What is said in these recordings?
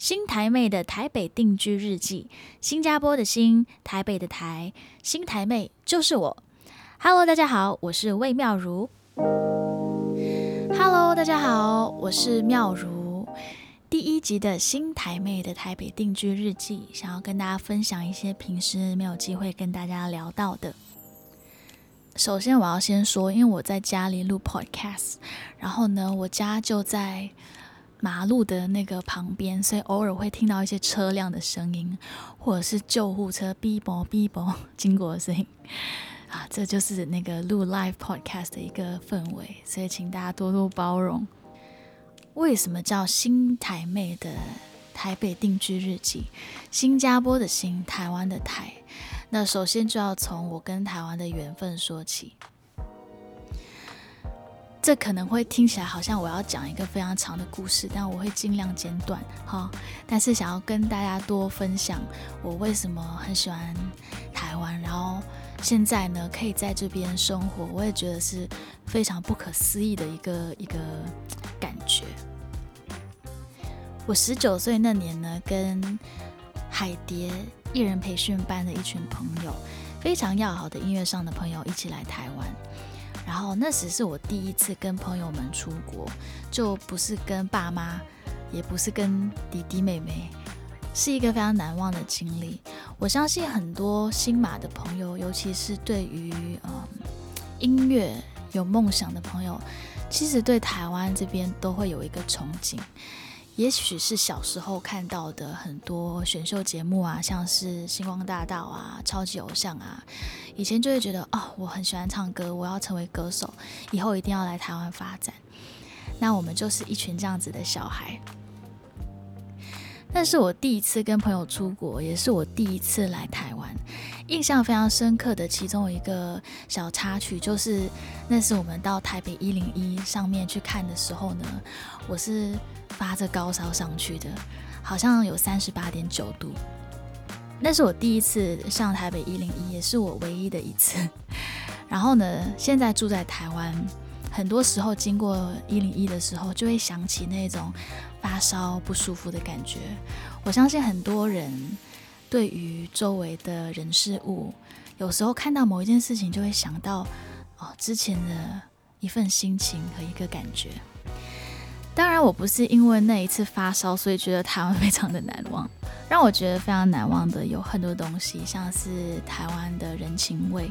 新台妹的台北定居日记，新加坡的新，台北的台，新台妹就是我。Hello，大家好，我是魏妙如。Hello，大家好，我是妙如。第一集的新台妹的台北定居日记，想要跟大家分享一些平时没有机会跟大家聊到的。首先，我要先说，因为我在家里录 Podcast，然后呢，我家就在。马路的那个旁边，所以偶尔会听到一些车辆的声音，或者是救护车哔啵哔啵 经过的声音啊，这就是那个录 live podcast 的一个氛围，所以请大家多多包容。为什么叫新台妹的台北定居日记？新加坡的新，台湾的台。那首先就要从我跟台湾的缘分说起。这可能会听起来好像我要讲一个非常长的故事，但我会尽量简短哈。但是想要跟大家多分享我为什么很喜欢台湾，然后现在呢可以在这边生活，我也觉得是非常不可思议的一个一个感觉。我十九岁那年呢，跟海蝶艺人培训班的一群朋友，非常要好的音乐上的朋友一起来台湾。然后那时是我第一次跟朋友们出国，就不是跟爸妈，也不是跟弟弟妹妹，是一个非常难忘的经历。我相信很多新马的朋友，尤其是对于嗯音乐有梦想的朋友，其实对台湾这边都会有一个憧憬。也许是小时候看到的很多选秀节目啊，像是星光大道啊、超级偶像啊，以前就会觉得哦，我很喜欢唱歌，我要成为歌手，以后一定要来台湾发展。那我们就是一群这样子的小孩。但是我第一次跟朋友出国，也是我第一次来台湾，印象非常深刻的其中一个小插曲，就是那是我们到台北一零一上面去看的时候呢，我是。发着高烧上去的，好像有三十八点九度。那是我第一次上台北一零一，也是我唯一的一次。然后呢，现在住在台湾，很多时候经过一零一的时候，就会想起那种发烧不舒服的感觉。我相信很多人对于周围的人事物，有时候看到某一件事情，就会想到哦之前的一份心情和一个感觉。当然，我不是因为那一次发烧，所以觉得台湾非常的难忘。让我觉得非常难忘的有很多东西，像是台湾的人情味。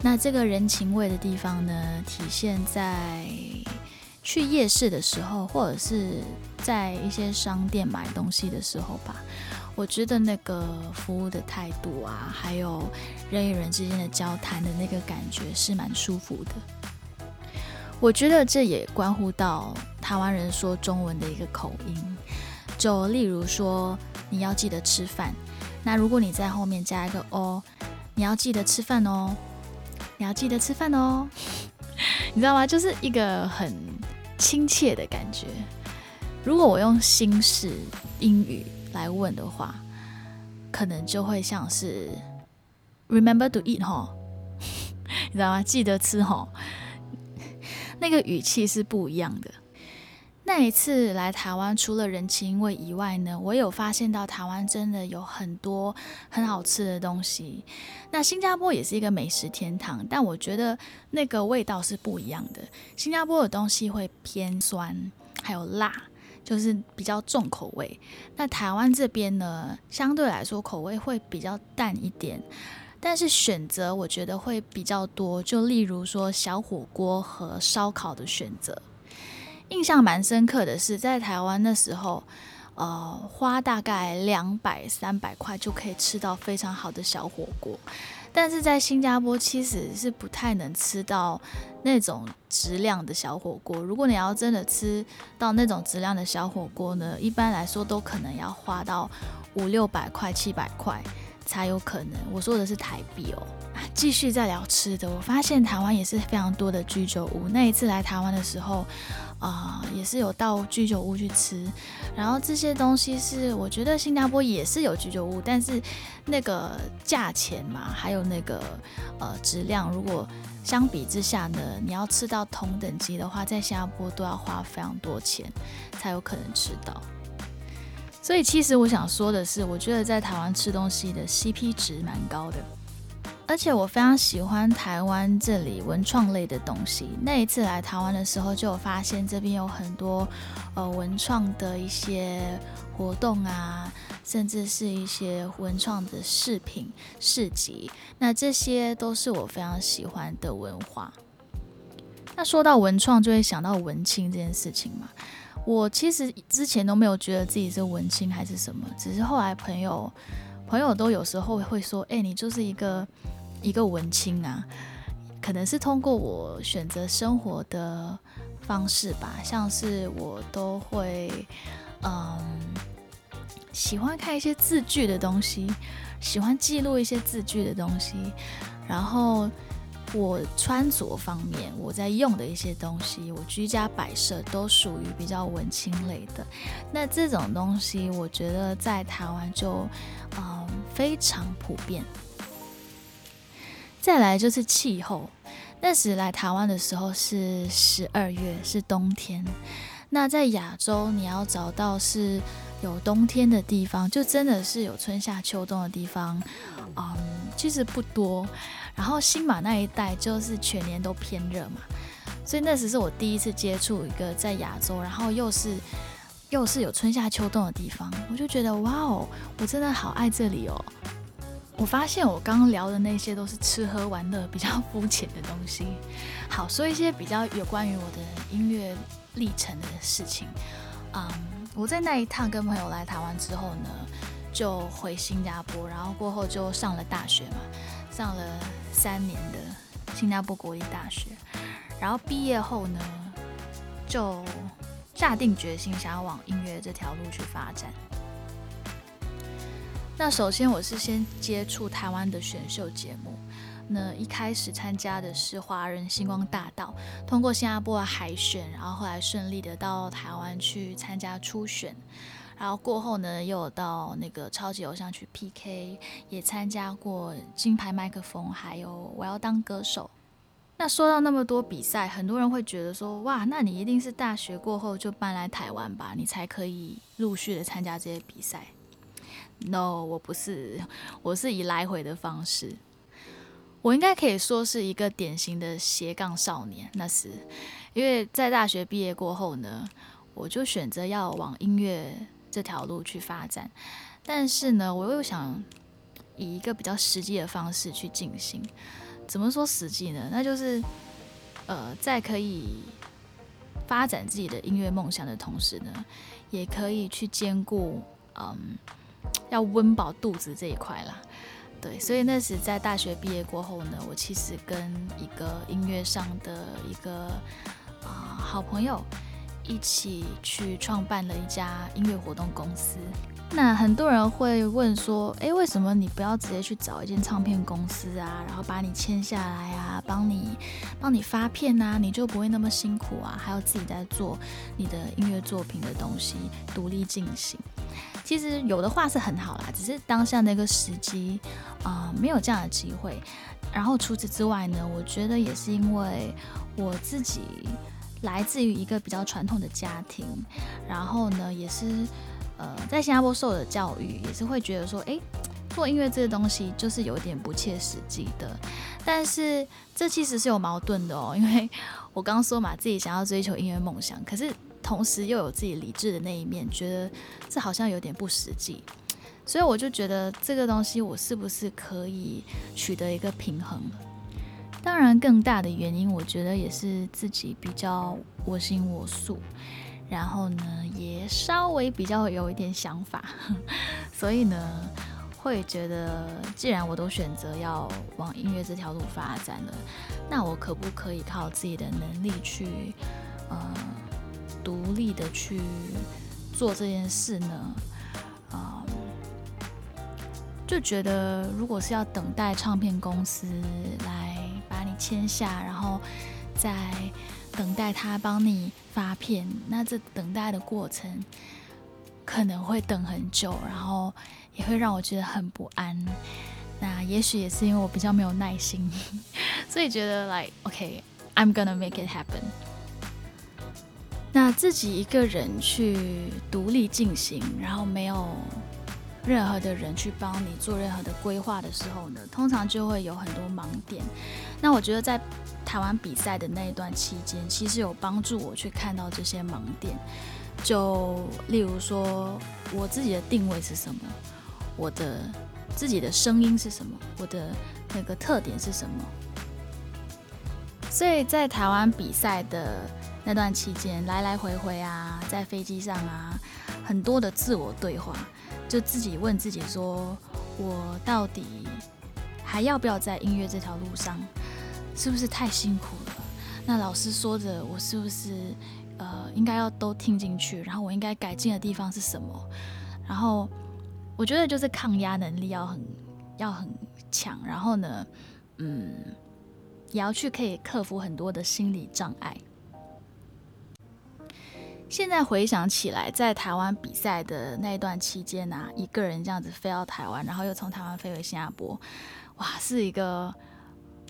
那这个人情味的地方呢，体现在去夜市的时候，或者是在一些商店买东西的时候吧。我觉得那个服务的态度啊，还有人与人之间的交谈的那个感觉，是蛮舒服的。我觉得这也关乎到台湾人说中文的一个口音，就例如说你要记得吃饭，那如果你在后面加一个哦，你要记得吃饭哦，你要记得吃饭哦，你知道吗？就是一个很亲切的感觉。如果我用新式英语来问的话，可能就会像是 remember to eat 哈，你知道吗？记得吃哈。那个语气是不一样的。那一次来台湾，除了人情味以外呢，我有发现到台湾真的有很多很好吃的东西。那新加坡也是一个美食天堂，但我觉得那个味道是不一样的。新加坡的东西会偏酸，还有辣，就是比较重口味。那台湾这边呢，相对来说口味会比较淡一点。但是选择我觉得会比较多，就例如说小火锅和烧烤的选择。印象蛮深刻的是，在台湾那时候，呃，花大概两百三百块就可以吃到非常好的小火锅。但是在新加坡其实是不太能吃到那种质量的小火锅。如果你要真的吃到那种质量的小火锅呢，一般来说都可能要花到五六百块、七百块。才有可能，我说的是台币哦。继续在聊吃的，我发现台湾也是非常多的居酒屋。那一次来台湾的时候，啊，也是有到居酒屋去吃。然后这些东西是，我觉得新加坡也是有居酒屋，但是那个价钱嘛，还有那个呃质量，如果相比之下呢，你要吃到同等级的话，在新加坡都要花非常多钱才有可能吃到。所以其实我想说的是，我觉得在台湾吃东西的 CP 值蛮高的。而且我非常喜欢台湾这里文创类的东西。那一次来台湾的时候，就有发现这边有很多呃文创的一些活动啊，甚至是一些文创的饰品市集。那这些都是我非常喜欢的文化。那说到文创，就会想到文青这件事情嘛。我其实之前都没有觉得自己是文青还是什么，只是后来朋友朋友都有时候会说：“哎，你就是一个。”一个文青啊，可能是通过我选择生活的方式吧，像是我都会，嗯，喜欢看一些字句的东西，喜欢记录一些字句的东西，然后我穿着方面，我在用的一些东西，我居家摆设都属于比较文青类的。那这种东西，我觉得在台湾就，嗯，非常普遍。再来就是气候，那时来台湾的时候是十二月，是冬天。那在亚洲，你要找到是有冬天的地方，就真的是有春夏秋冬的地方，嗯，其实不多。然后新马那一带就是全年都偏热嘛，所以那时是我第一次接触一个在亚洲，然后又是又是有春夏秋冬的地方，我就觉得哇哦，我真的好爱这里哦。我发现我刚刚聊的那些都是吃喝玩乐比较肤浅的东西。好，说一些比较有关于我的音乐历程的事情。嗯，我在那一趟跟朋友来台湾之后呢，就回新加坡，然后过后就上了大学嘛，上了三年的新加坡国立大学。然后毕业后呢，就下定决心想要往音乐这条路去发展。那首先我是先接触台湾的选秀节目，那一开始参加的是华人星光大道，通过新加坡的海选，然后后来顺利的到台湾去参加初选，然后过后呢又到那个超级偶像去 PK，也参加过金牌麦克风，还有我要当歌手。那说到那么多比赛，很多人会觉得说，哇，那你一定是大学过后就搬来台湾吧，你才可以陆续的参加这些比赛。No，我不是，我是以来回的方式。我应该可以说是一个典型的斜杠少年。那是因为在大学毕业过后呢，我就选择要往音乐这条路去发展。但是呢，我又想以一个比较实际的方式去进行。怎么说实际呢？那就是呃，在可以发展自己的音乐梦想的同时呢，也可以去兼顾嗯。要温饱肚子这一块啦，对，所以那时在大学毕业过后呢，我其实跟一个音乐上的一个啊好朋友一起去创办了一家音乐活动公司。那很多人会问说，诶，为什么你不要直接去找一间唱片公司啊，然后把你签下来啊，帮你帮你发片啊，你就不会那么辛苦啊，还要自己在做你的音乐作品的东西，独立进行。其实有的话是很好啦，只是当下那个时机啊，没有这样的机会。然后除此之外呢，我觉得也是因为我自己来自于一个比较传统的家庭，然后呢，也是呃在新加坡受的教育，也是会觉得说，哎，做音乐这个东西就是有点不切实际的。但是这其实是有矛盾的哦，因为 我刚刚说嘛，自己想要追求音乐梦想，可是。同时又有自己理智的那一面，觉得这好像有点不实际，所以我就觉得这个东西我是不是可以取得一个平衡？当然，更大的原因，我觉得也是自己比较我行我素，然后呢，也稍微比较有一点想法，所以呢，会觉得既然我都选择要往音乐这条路发展了，那我可不可以靠自己的能力去，呃？独立的去做这件事呢，啊，就觉得如果是要等待唱片公司来把你签下，然后再等待他帮你发片，那这等待的过程可能会等很久，然后也会让我觉得很不安。那也许也是因为我比较没有耐心，所以觉得 like OK，I'm gonna make it happen。那自己一个人去独立进行，然后没有任何的人去帮你做任何的规划的时候呢，通常就会有很多盲点。那我觉得在台湾比赛的那一段期间，其实有帮助我去看到这些盲点。就例如说，我自己的定位是什么，我的自己的声音是什么，我的那个特点是什么。所以在台湾比赛的那段期间，来来回回啊，在飞机上啊，很多的自我对话，就自己问自己说：我到底还要不要在音乐这条路上？是不是太辛苦了？那老师说的，我是不是呃应该要都听进去？然后我应该改进的地方是什么？然后我觉得就是抗压能力要很要很强，然后呢，嗯。也要去可以克服很多的心理障碍。现在回想起来，在台湾比赛的那一段期间呢，一个人这样子飞到台湾，然后又从台湾飞回新加坡，哇，是一个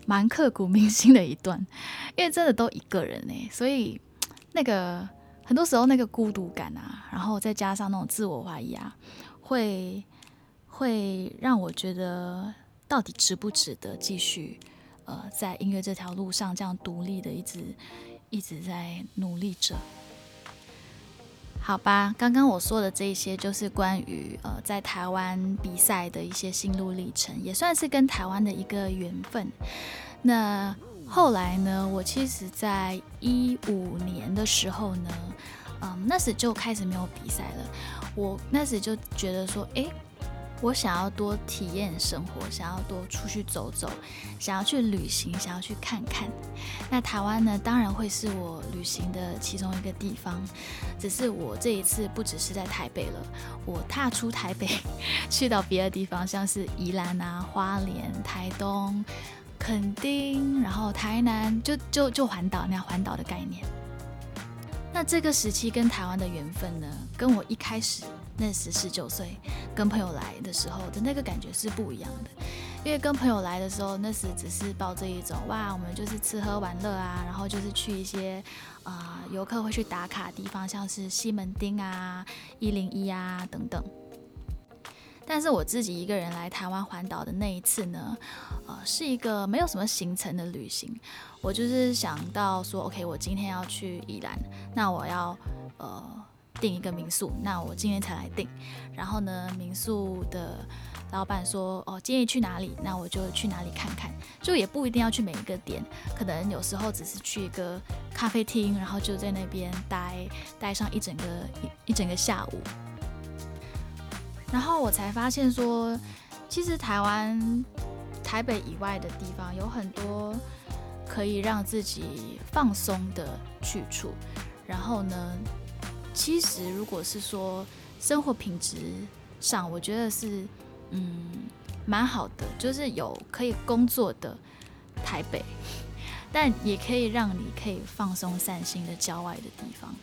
蛮刻骨铭心的一段。因为真的都一个人呢，所以那个很多时候那个孤独感啊，然后再加上那种自我怀疑啊，会会让我觉得到底值不值得继续。呃，在音乐这条路上，这样独立的一直一直在努力着。好吧，刚刚我说的这些，就是关于呃在台湾比赛的一些心路历程，也算是跟台湾的一个缘分。那后来呢，我其实在一五年的时候呢，嗯，那时就开始没有比赛了。我那时就觉得说，哎。我想要多体验生活，想要多出去走走，想要去旅行，想要去看看。那台湾呢，当然会是我旅行的其中一个地方。只是我这一次不只是在台北了，我踏出台北，去到别的地方，像是宜兰啊、花莲、台东、垦丁，然后台南，就就就环岛那样环岛的概念。那这个时期跟台湾的缘分呢，跟我一开始。那时十九岁，跟朋友来的时候的那个感觉是不一样的。因为跟朋友来的时候，那时只是抱着一种哇，我们就是吃喝玩乐啊，然后就是去一些啊游客会去打卡的地方，像是西门町啊、一零一啊等等。但是我自己一个人来台湾环岛的那一次呢，呃，是一个没有什么行程的旅行。我就是想到说，OK，我今天要去宜兰，那我要呃。订一个民宿，那我今天才来订。然后呢，民宿的老板说：“哦，建议去哪里？那我就去哪里看看。就也不一定要去每一个点，可能有时候只是去一个咖啡厅，然后就在那边待待上一整个一一整个下午。然后我才发现说，其实台湾台北以外的地方有很多可以让自己放松的去处。然后呢？其实，如果是说生活品质上，我觉得是嗯蛮好的，就是有可以工作的台北，但也可以让你可以放松散心的郊外的地方。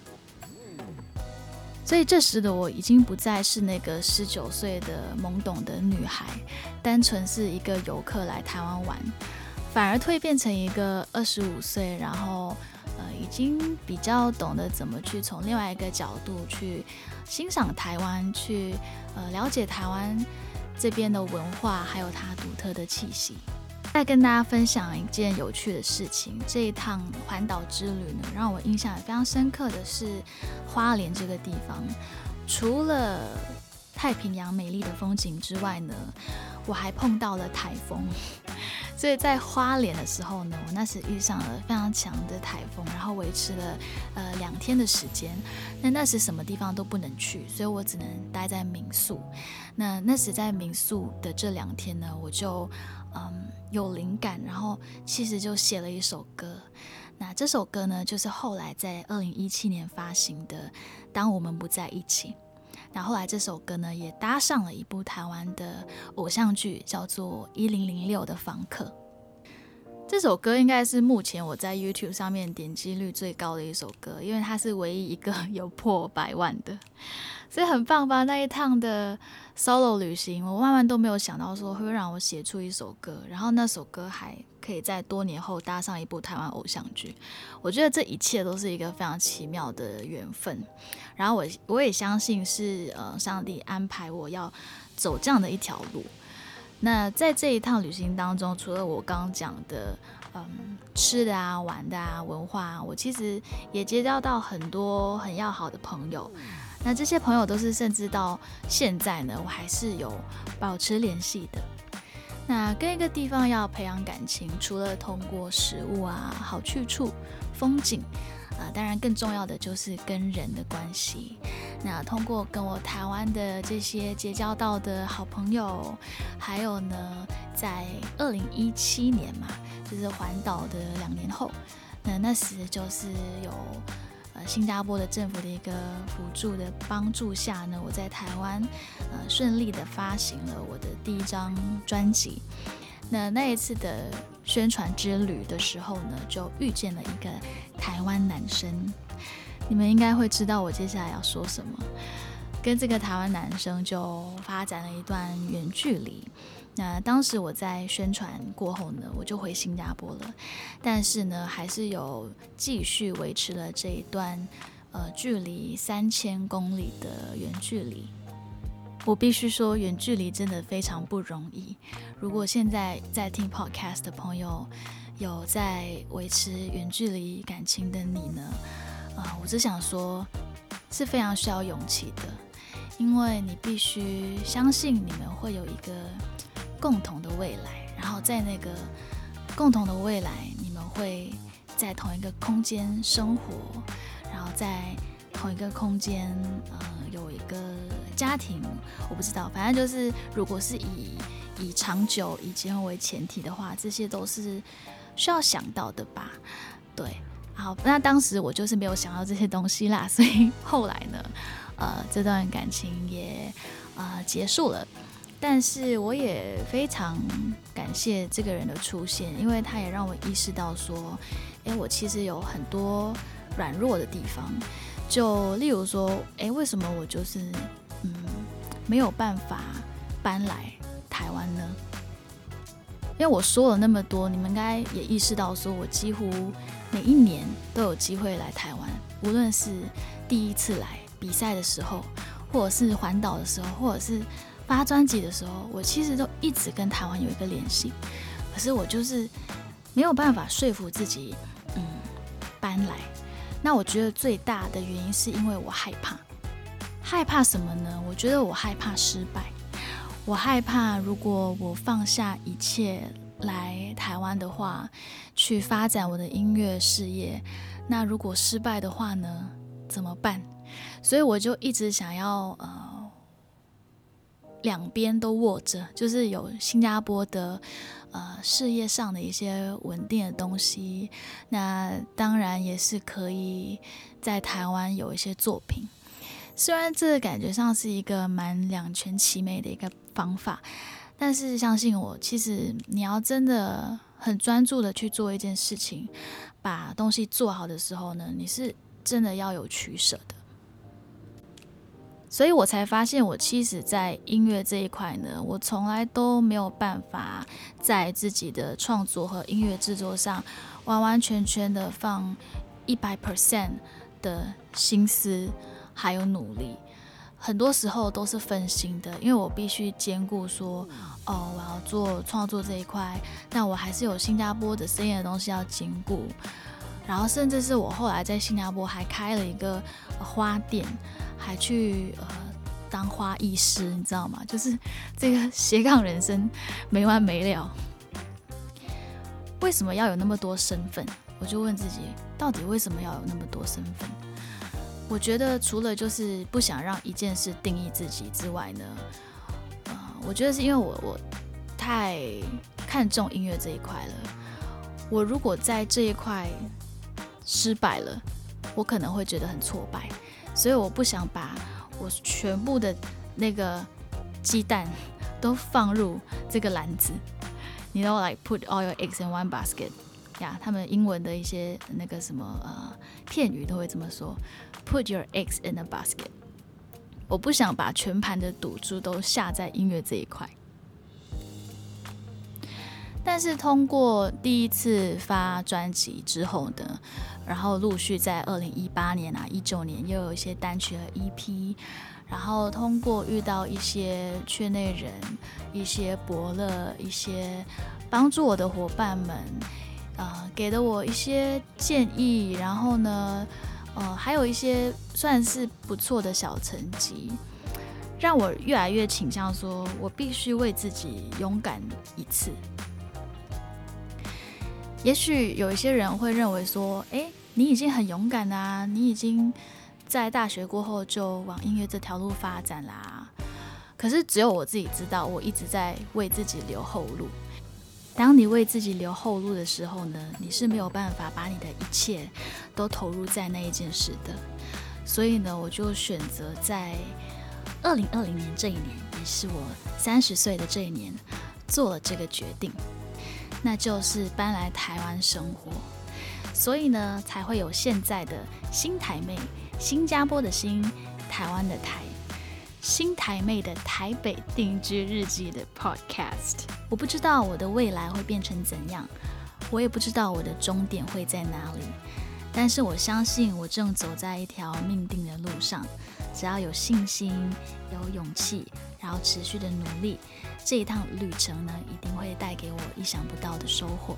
所以这时的我已经不再是那个十九岁的懵懂的女孩，单纯是一个游客来台湾玩，反而蜕变成一个二十五岁，然后。呃，已经比较懂得怎么去从另外一个角度去欣赏台湾，去呃了解台湾这边的文化，还有它独特的气息。再跟大家分享一件有趣的事情，这一趟环岛之旅呢，让我印象也非常深刻的是花莲这个地方，除了太平洋美丽的风景之外呢，我还碰到了台风。所以在花莲的时候呢，我那时遇上了非常强的台风，然后维持了呃两天的时间。那那时什么地方都不能去，所以我只能待在民宿。那那时在民宿的这两天呢，我就嗯有灵感，然后其实就写了一首歌。那这首歌呢，就是后来在二零一七年发行的《当我们不在一起》。那后来这首歌呢，也搭上了一部台湾的偶像剧，叫做《一零零六的房客》。这首歌应该是目前我在 YouTube 上面点击率最高的一首歌，因为它是唯一一个 有破百万的，所以很棒吧？那一趟的 solo 旅行，我万万都没有想到说会让我写出一首歌，然后那首歌还可以在多年后搭上一部台湾偶像剧。我觉得这一切都是一个非常奇妙的缘分，然后我我也相信是呃上帝安排我要走这样的一条路。那在这一趟旅行当中，除了我刚刚讲的，嗯，吃的啊、玩的啊、文化，我其实也结交到很多很要好的朋友。那这些朋友都是甚至到现在呢，我还是有保持联系的。那跟一个地方要培养感情，除了通过食物啊、好去处、风景。啊，当然，更重要的就是跟人的关系。那通过跟我台湾的这些结交到的好朋友，还有呢，在二零一七年嘛，就是环岛的两年后，那那时就是有呃新加坡的政府的一个辅助的帮助下呢，我在台湾呃顺利的发行了我的第一张专辑。那那一次的宣传之旅的时候呢，就遇见了一个台湾男生。你们应该会知道我接下来要说什么。跟这个台湾男生就发展了一段远距离。那当时我在宣传过后呢，我就回新加坡了。但是呢，还是有继续维持了这一段呃距离三千公里的远距离。我必须说，远距离真的非常不容易。如果现在在听 podcast 的朋友有在维持远距离感情的你呢？啊，我只想说，是非常需要勇气的，因为你必须相信你们会有一个共同的未来，然后在那个共同的未来，你们会在同一个空间生活，然后在同一个空间，呃，有一个。家庭我不知道，反正就是如果是以以长久以结婚为前提的话，这些都是需要想到的吧？对，好，那当时我就是没有想到这些东西啦，所以后来呢，呃，这段感情也呃结束了。但是我也非常感谢这个人的出现，因为他也让我意识到说，诶，我其实有很多软弱的地方，就例如说，诶，为什么我就是。嗯，没有办法搬来台湾呢，因为我说了那么多，你们应该也意识到，说我几乎每一年都有机会来台湾，无论是第一次来比赛的时候，或者是环岛的时候，或者是发专辑的时候，我其实都一直跟台湾有一个联系，可是我就是没有办法说服自己，嗯，搬来。那我觉得最大的原因是因为我害怕。害怕什么呢？我觉得我害怕失败。我害怕，如果我放下一切来台湾的话，去发展我的音乐事业，那如果失败的话呢？怎么办？所以我就一直想要呃，两边都握着，就是有新加坡的呃事业上的一些稳定的东西，那当然也是可以在台湾有一些作品。虽然这感觉上是一个蛮两全其美的一个方法，但是相信我，其实你要真的很专注的去做一件事情，把东西做好的时候呢，你是真的要有取舍的。所以我才发现，我其实，在音乐这一块呢，我从来都没有办法在自己的创作和音乐制作上完完全全的放一百 percent 的心思。还有努力，很多时候都是分心的，因为我必须兼顾说，哦，我要做创作这一块，但我还是有新加坡的生意的东西要兼顾，然后甚至是我后来在新加坡还开了一个花店，还去呃当花艺师，你知道吗？就是 这个斜杠人生没完没了。为什么要有那么多身份？我就问自己，到底为什么要有那么多身份？我觉得除了就是不想让一件事定义自己之外呢，呃，我觉得是因为我我太看重音乐这一块了。我如果在这一块失败了，我可能会觉得很挫败，所以我不想把我全部的那个鸡蛋都放入这个篮子，你 know like put all your eggs in one basket，呀，他们英文的一些那个什么呃片语都会这么说，put your eggs in a basket。我不想把全盘的赌注都下在音乐这一块。但是通过第一次发专辑之后呢，然后陆续在二零一八年啊、一九年又有一些单曲和 EP，然后通过遇到一些圈内人、一些伯乐、一些帮助我的伙伴们，呃，给了我一些建议，然后呢，呃，还有一些算是不错的小成绩，让我越来越倾向说，我必须为自己勇敢一次。也许有一些人会认为说，诶，你已经很勇敢啦，你已经在大学过后就往音乐这条路发展啦。可是只有我自己知道，我一直在为自己留后路。当你为自己留后路的时候呢，你是没有办法把你的一切都投入在那一件事的。所以呢，我就选择在二零二零年这一年，也是我三十岁的这一年，做了这个决定。那就是搬来台湾生活，所以呢，才会有现在的新台妹，新加坡的新，台湾的台，新台妹的台北定居日记的 Podcast。我不知道我的未来会变成怎样，我也不知道我的终点会在哪里，但是我相信我正走在一条命定的路上。只要有信心、有勇气，然后持续的努力。这一趟旅程呢，一定会带给我意想不到的收获。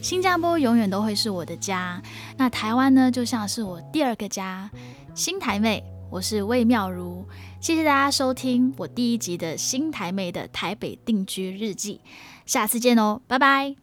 新加坡永远都会是我的家，那台湾呢，就像是我第二个家。新台妹，我是魏妙如，谢谢大家收听我第一集的新台妹的台北定居日记，下次见哦，拜拜。